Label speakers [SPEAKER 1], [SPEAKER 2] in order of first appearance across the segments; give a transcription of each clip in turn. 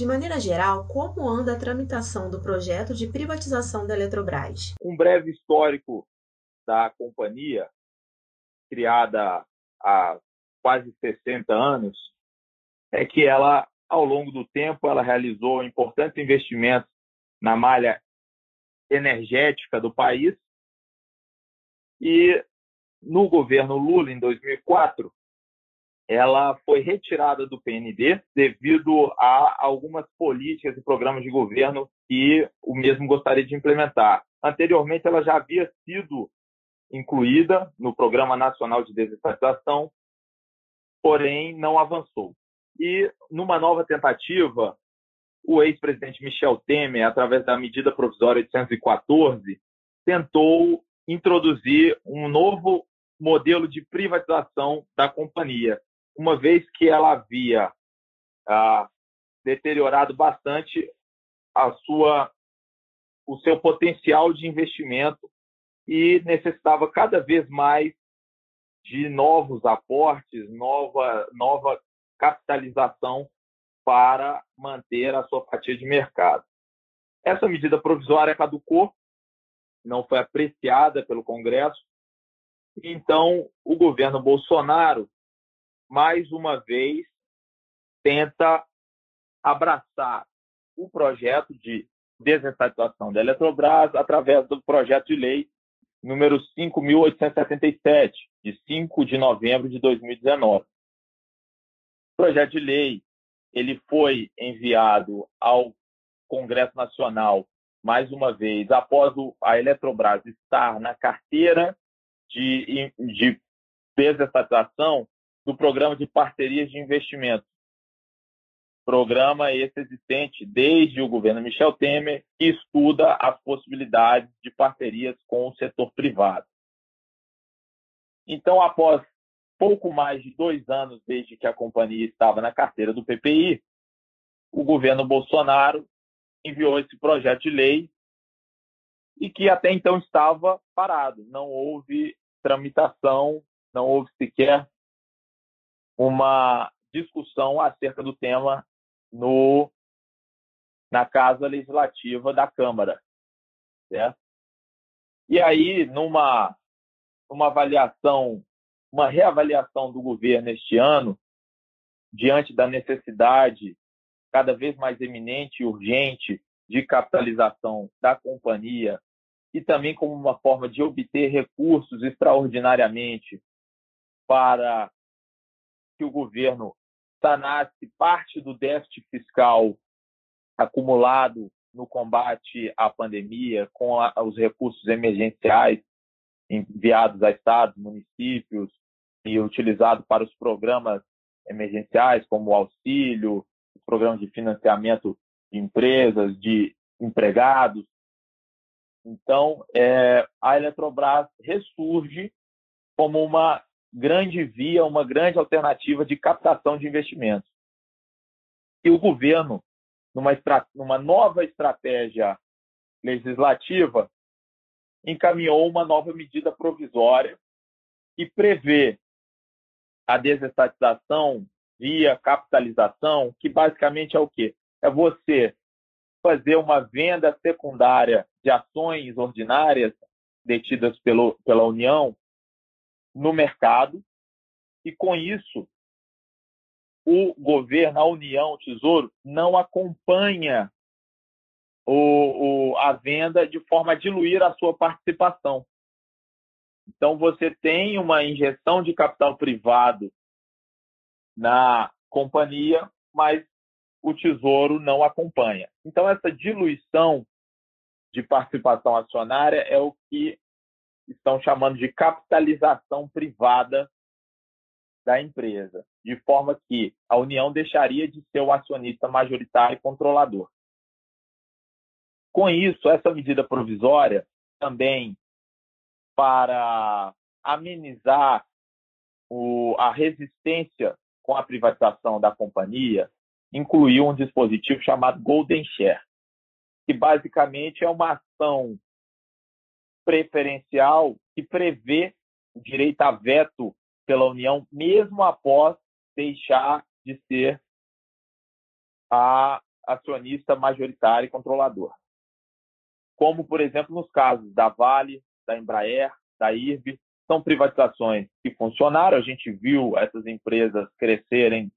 [SPEAKER 1] De maneira geral, como anda a tramitação do projeto de privatização da Eletrobras?
[SPEAKER 2] Um breve histórico da companhia, criada há quase 60 anos, é que ela, ao longo do tempo, ela realizou importantes investimentos na malha energética do país e no governo Lula, em 2004, ela foi retirada do PND devido a algumas políticas e programas de governo que o mesmo gostaria de implementar. Anteriormente, ela já havia sido incluída no Programa Nacional de Desestatização, porém não avançou. E numa nova tentativa, o ex-presidente Michel Temer, através da medida provisória 814, tentou introduzir um novo modelo de privatização da companhia, uma vez que ela havia ah, deteriorado bastante a sua, o seu potencial de investimento e necessitava cada vez mais de novos aportes, nova, nova capitalização para manter a sua fatia de mercado. Essa medida provisória caducou, não foi apreciada pelo Congresso, então o governo Bolsonaro mais uma vez, tenta abraçar o projeto de desestatização da Eletrobras através do projeto de lei número 5.877, de 5 de novembro de 2019. O projeto de lei ele foi enviado ao Congresso Nacional mais uma vez após a Eletrobras estar na carteira de, de desestatização do Programa de Parcerias de Investimento. Programa esse existente desde o governo Michel Temer, que estuda as possibilidades de parcerias com o setor privado. Então, após pouco mais de dois anos desde que a companhia estava na carteira do PPI, o governo Bolsonaro enviou esse projeto de lei e que até então estava parado. Não houve tramitação, não houve sequer uma discussão acerca do tema no, na Casa Legislativa da Câmara. Certo? E aí, numa, numa avaliação, uma reavaliação do governo este ano, diante da necessidade cada vez mais eminente e urgente de capitalização da companhia e também como uma forma de obter recursos extraordinariamente para que o governo sanasse parte do déficit fiscal acumulado no combate à pandemia, com a, os recursos emergenciais enviados a estados, municípios e utilizados para os programas emergenciais, como o auxílio, os programas de financiamento de empresas, de empregados. Então, é, a Eletrobras ressurge como uma grande via, uma grande alternativa de captação de investimentos. E o governo, numa, numa nova estratégia legislativa, encaminhou uma nova medida provisória que prevê a desestatização via capitalização, que basicamente é o quê? É você fazer uma venda secundária de ações ordinárias detidas pelo, pela União no mercado e, com isso, o governo, a União, o Tesouro, não acompanha o, o, a venda de forma a diluir a sua participação. Então, você tem uma injeção de capital privado na companhia, mas o Tesouro não acompanha. Então, essa diluição de participação acionária é o que estão chamando de capitalização privada da empresa, de forma que a União deixaria de ser o acionista majoritário e controlador. Com isso, essa medida provisória também para amenizar o, a resistência com a privatização da companhia, incluiu um dispositivo chamado Golden Share, que basicamente é uma ação preferencial que prevê o direito a veto pela União, mesmo após deixar de ser a, acionista majoritário e controlador. Como, por exemplo, nos casos da Vale, da Embraer, da IRB, são privatizações que funcionaram, a gente viu essas empresas crescerem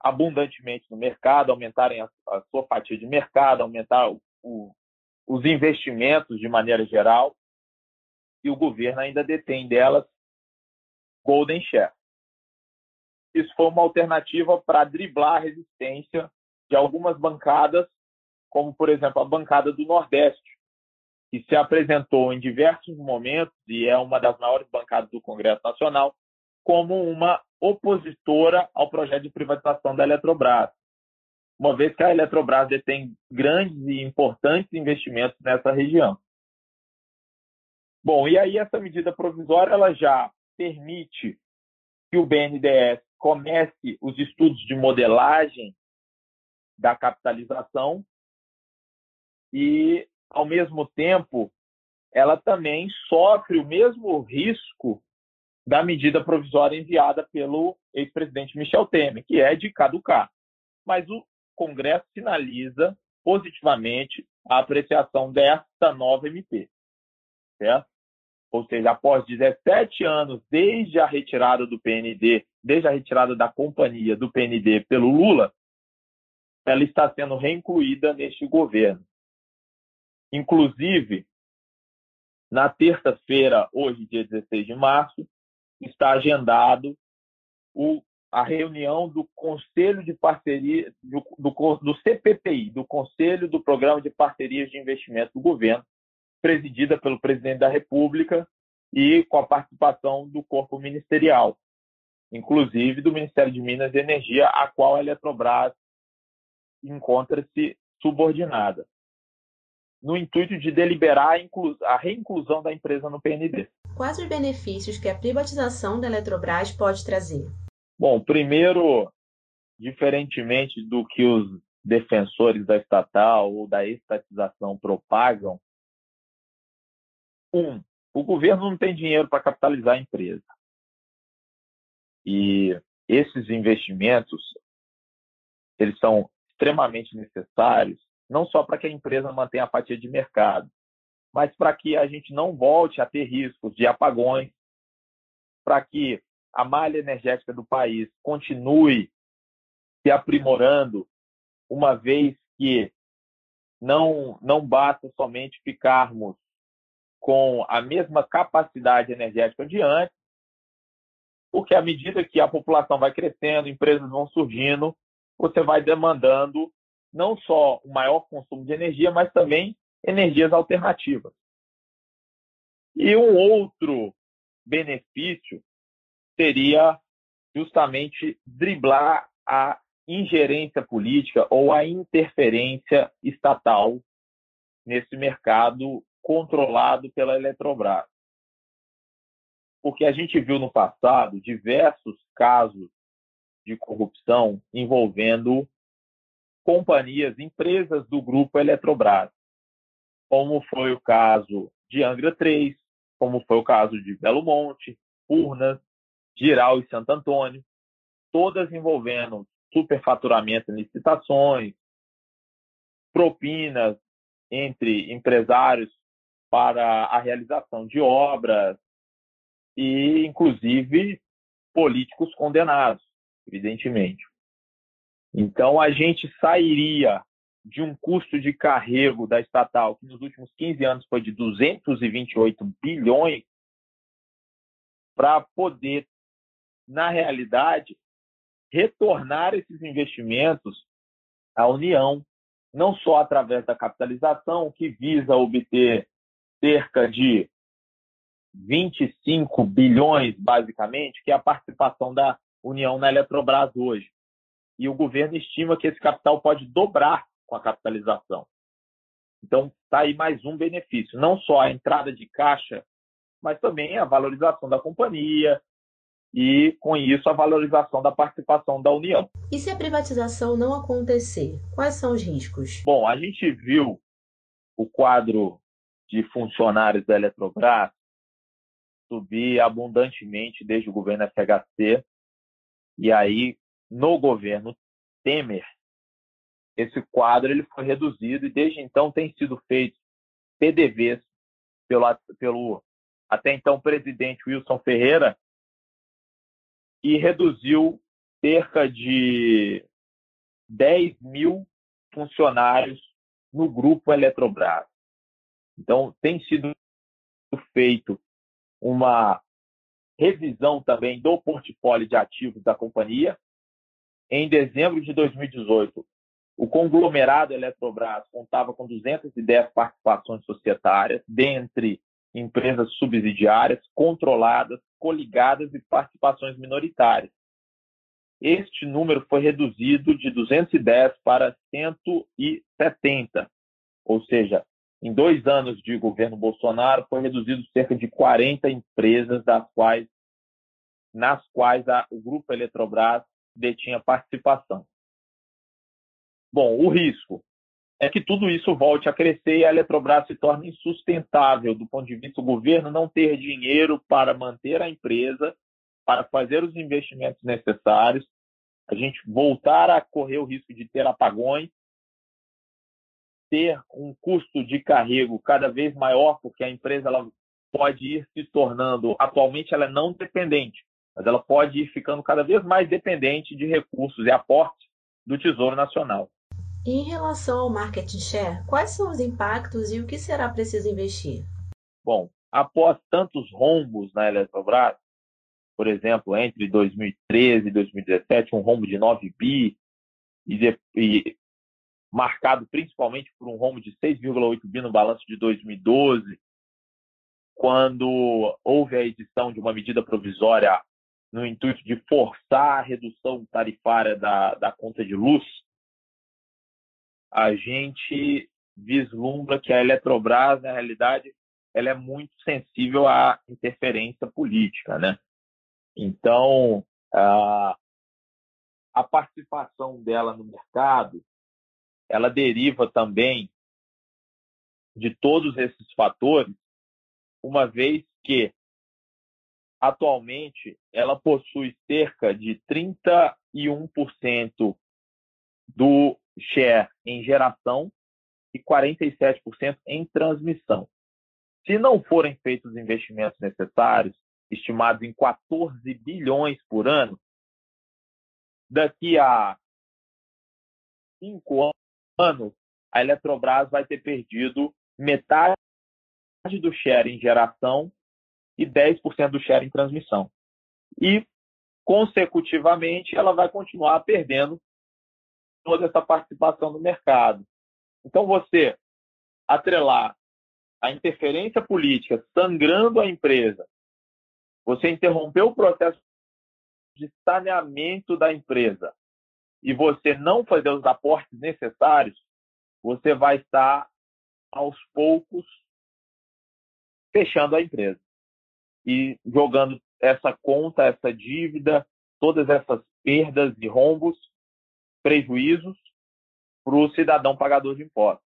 [SPEAKER 2] abundantemente no mercado, aumentarem a, a sua fatia de mercado, aumentar o, o, os investimentos de maneira geral, e o governo ainda detém delas golden share. Isso foi uma alternativa para driblar a resistência de algumas bancadas, como, por exemplo, a bancada do Nordeste, que se apresentou em diversos momentos, e é uma das maiores bancadas do Congresso Nacional, como uma opositora ao projeto de privatização da Eletrobras, uma vez que a Eletrobras detém grandes e importantes investimentos nessa região. Bom, e aí essa medida provisória ela já permite que o BNDES comece os estudos de modelagem da capitalização e, ao mesmo tempo, ela também sofre o mesmo risco da medida provisória enviada pelo ex-presidente Michel Temer, que é de caducar. Mas o Congresso sinaliza positivamente a apreciação desta nova MP. Certo? Ou seja, após 17 anos desde a retirada do PND, desde a retirada da companhia do PND pelo Lula, ela está sendo reincluída neste governo. Inclusive, na terça-feira, hoje, dia 16 de março, está agendado o, a reunião do Conselho de Parceria, do, do, do CPPI, do Conselho do Programa de Parcerias de Investimento do Governo, presidida pelo presidente da República e com a participação do corpo ministerial, inclusive do Ministério de Minas e Energia, a qual a Eletrobras encontra-se subordinada, no intuito de deliberar a, a reinclusão da empresa no PND.
[SPEAKER 1] Quais os benefícios que a privatização da Eletrobras pode trazer?
[SPEAKER 2] Bom, primeiro, diferentemente do que os defensores da estatal ou da estatização propagam, um, o governo não tem dinheiro para capitalizar a empresa. E esses investimentos, eles são extremamente necessários, não só para que a empresa mantenha a fatia de mercado, mas para que a gente não volte a ter riscos de apagões, para que a malha energética do país continue se aprimorando, uma vez que não, não basta somente ficarmos com a mesma capacidade energética de antes, porque à medida que a população vai crescendo, empresas vão surgindo, você vai demandando não só o maior consumo de energia, mas também energias alternativas. E um outro benefício seria justamente driblar a ingerência política ou a interferência estatal nesse mercado controlado pela Eletrobras. Porque a gente viu no passado diversos casos de corrupção envolvendo companhias, empresas do grupo Eletrobras como foi o caso de Angra 3, como foi o caso de Belo Monte, Urnas, Giral e Santo Antônio, todas envolvendo superfaturamento em licitações, propinas entre empresários para a realização de obras e, inclusive, políticos condenados, evidentemente. Então, a gente sairia de um custo de carrego da estatal, que nos últimos 15 anos foi de 228 bilhões, para poder, na realidade, retornar esses investimentos à União, não só através da capitalização, que visa obter cerca de 25 bilhões, basicamente, que é a participação da União na Eletrobras hoje. E o governo estima que esse capital pode dobrar com a capitalização. Então, está aí mais um benefício, não só a entrada de caixa, mas também a valorização da companhia e, com isso, a valorização da participação da União.
[SPEAKER 1] E se a privatização não acontecer, quais são os riscos?
[SPEAKER 2] Bom, a gente viu o quadro de funcionários da Eletrobras subir abundantemente desde o governo FHC, e aí, no governo Temer, esse quadro ele foi reduzido e desde então tem sido feito PDVs pelo, pelo até então presidente Wilson Ferreira e reduziu cerca de 10 mil funcionários no grupo Eletrobras. Então, tem sido feito uma revisão também do portfólio de ativos da companhia. Em dezembro de 2018, o conglomerado Eletrobras contava com 210 participações societárias, dentre empresas subsidiárias, controladas, coligadas e participações minoritárias. Este número foi reduzido de 210 para 170, ou seja, em dois anos de governo Bolsonaro, foi reduzido cerca de 40 empresas, das quais, nas quais a, o grupo Eletrobras detinha participação. Bom, o risco é que tudo isso volte a crescer e a Eletrobras se torne insustentável do ponto de vista do governo não ter dinheiro para manter a empresa, para fazer os investimentos necessários, a gente voltar a correr o risco de ter apagões ter um custo de carrego cada vez maior, porque a empresa ela pode ir se tornando, atualmente ela é não dependente, mas ela pode ir ficando cada vez mais dependente de recursos e aportes do Tesouro Nacional.
[SPEAKER 1] Em relação ao market share, quais são os impactos e o que será preciso investir?
[SPEAKER 2] Bom, após tantos rombos na Eletrobras, por exemplo, entre 2013 e 2017, um rombo de 9 bi, e, de, e marcado principalmente por um rombo de 6,8 bi no balanço de 2012, quando houve a edição de uma medida provisória no intuito de forçar a redução tarifária da, da conta de luz, a gente vislumbra que a Eletrobras, na realidade, ela é muito sensível à interferência política, né? Então, a, a participação dela no mercado ela deriva também de todos esses fatores, uma vez que atualmente ela possui cerca de 31% do share em geração e 47% em transmissão. Se não forem feitos os investimentos necessários, estimados em 14 bilhões por ano, daqui a cinco ano, a Eletrobras vai ter perdido metade do share em geração e 10% do share em transmissão. E, consecutivamente, ela vai continuar perdendo toda essa participação no mercado. Então, você atrelar a interferência política sangrando a empresa, você interrompeu o processo de saneamento da empresa, e você não fazer os aportes necessários, você vai estar aos poucos fechando a empresa e jogando essa conta, essa dívida, todas essas perdas e rombos, prejuízos para o cidadão pagador de impostos.